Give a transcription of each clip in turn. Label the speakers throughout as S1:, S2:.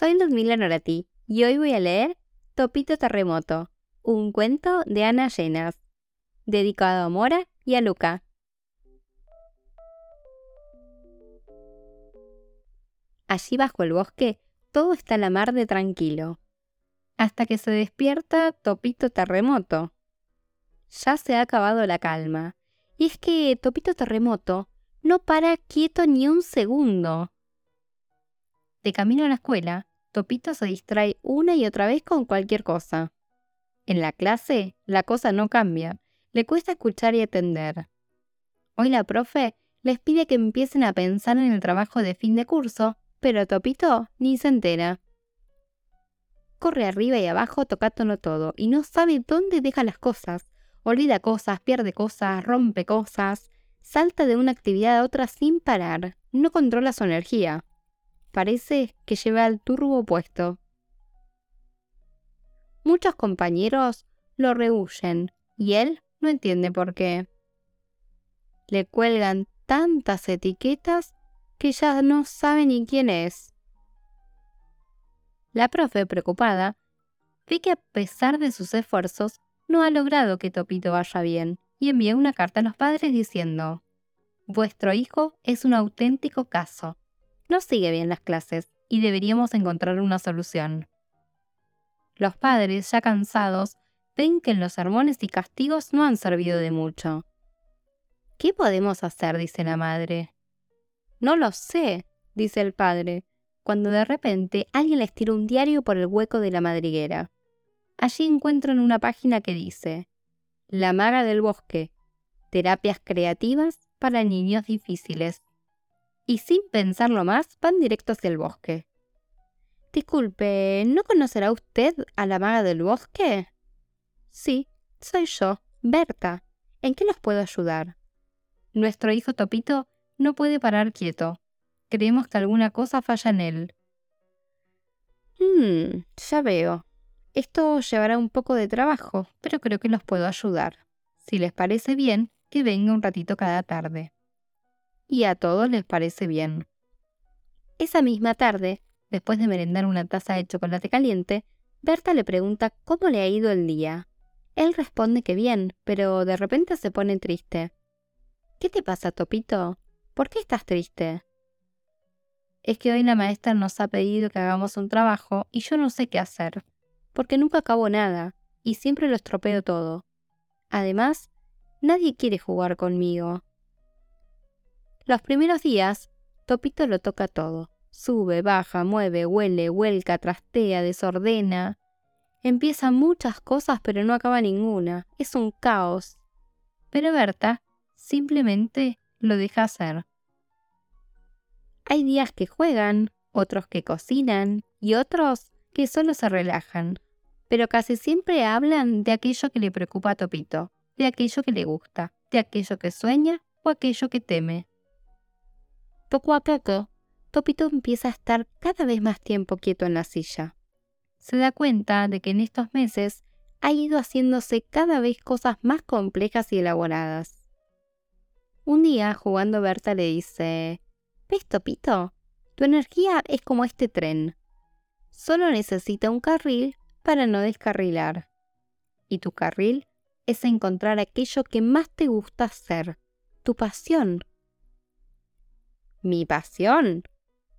S1: soy Ludmila Norati y hoy voy a leer Topito Terremoto, un cuento de Ana Llenas, dedicado a Mora y a Luca. Allí bajo el bosque todo está la mar de tranquilo, hasta que se despierta Topito Terremoto. Ya se ha acabado la calma, y es que Topito Terremoto no para quieto ni un segundo. De camino a la escuela, Topito se distrae una y otra vez con cualquier cosa. En la clase, la cosa no cambia. Le cuesta escuchar y atender. Hoy la profe les pide que empiecen a pensar en el trabajo de fin de curso, pero Topito ni se entera. Corre arriba y abajo tocándolo todo y no sabe dónde deja las cosas. Olvida cosas, pierde cosas, rompe cosas, salta de una actividad a otra sin parar. No controla su energía. Parece que lleva el turbo puesto. Muchos compañeros lo rehuyen y él no entiende por qué. Le cuelgan tantas etiquetas que ya no sabe ni quién es. La profe, preocupada, ve que a pesar de sus esfuerzos, no ha logrado que Topito vaya bien y envía una carta a los padres diciendo, Vuestro hijo es un auténtico caso no sigue bien las clases y deberíamos encontrar una solución. Los padres, ya cansados, ven que los sermones y castigos no han servido de mucho. ¿Qué podemos hacer? dice la madre. No lo sé, dice el padre, cuando de repente alguien les tira un diario por el hueco de la madriguera. Allí encuentran una página que dice La maga del bosque, terapias creativas para niños difíciles y sin pensarlo más van directo hacia el bosque. Disculpe, ¿no conocerá usted a la maga del bosque? Sí, soy yo, Berta. ¿En qué los puedo ayudar? Nuestro hijo Topito no puede parar quieto. Creemos que alguna cosa falla en él. Hmm, ya veo. Esto llevará un poco de trabajo, pero creo que los puedo ayudar. Si les parece bien, que venga un ratito cada tarde y a todos les parece bien. Esa misma tarde, después de merendar una taza de chocolate caliente, Berta le pregunta cómo le ha ido el día. Él responde que bien, pero de repente se pone triste. ¿Qué te pasa, Topito? ¿Por qué estás triste? Es que hoy la maestra nos ha pedido que hagamos un trabajo y yo no sé qué hacer, porque nunca acabo nada y siempre lo estropeo todo. Además, nadie quiere jugar conmigo. Los primeros días, Topito lo toca todo. Sube, baja, mueve, huele, huelca, trastea, desordena. Empieza muchas cosas pero no acaba ninguna. Es un caos. Pero Berta simplemente lo deja hacer. Hay días que juegan, otros que cocinan y otros que solo se relajan. Pero casi siempre hablan de aquello que le preocupa a Topito, de aquello que le gusta, de aquello que sueña o aquello que teme. Poco a poco, Topito empieza a estar cada vez más tiempo quieto en la silla. Se da cuenta de que en estos meses ha ido haciéndose cada vez cosas más complejas y elaboradas. Un día, jugando Berta le dice, ¿Ves, Topito? Tu energía es como este tren. Solo necesita un carril para no descarrilar. Y tu carril es encontrar aquello que más te gusta hacer, tu pasión, ¿Mi pasión?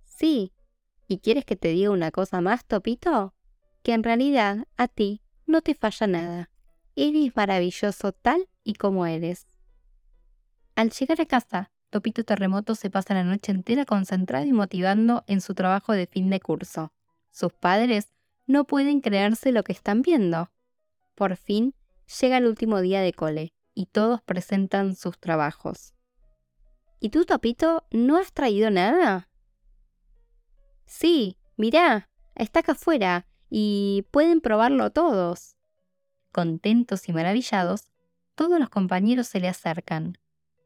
S1: Sí. ¿Y quieres que te diga una cosa más, Topito? Que en realidad a ti no te falla nada. Eres maravilloso tal y como eres. Al llegar a casa, Topito Terremoto se pasa la noche entera concentrado y motivando en su trabajo de fin de curso. Sus padres no pueden creerse lo que están viendo. Por fin llega el último día de cole y todos presentan sus trabajos. ¿Y tú, Topito, no has traído nada? Sí, mirá, está acá afuera y pueden probarlo todos. Contentos y maravillados, todos los compañeros se le acercan.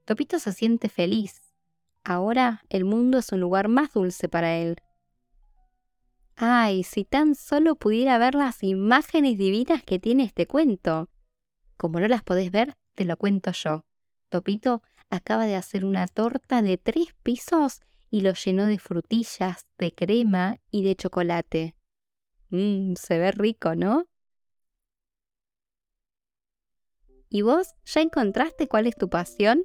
S1: Topito se siente feliz. Ahora el mundo es un lugar más dulce para él. Ay, si tan solo pudiera ver las imágenes divinas que tiene este cuento. Como no las podés ver, te lo cuento yo. Topito acaba de hacer una torta de tres pisos y lo llenó de frutillas, de crema y de chocolate. Mmm, se ve rico, ¿no? ¿Y vos ya encontraste cuál es tu pasión?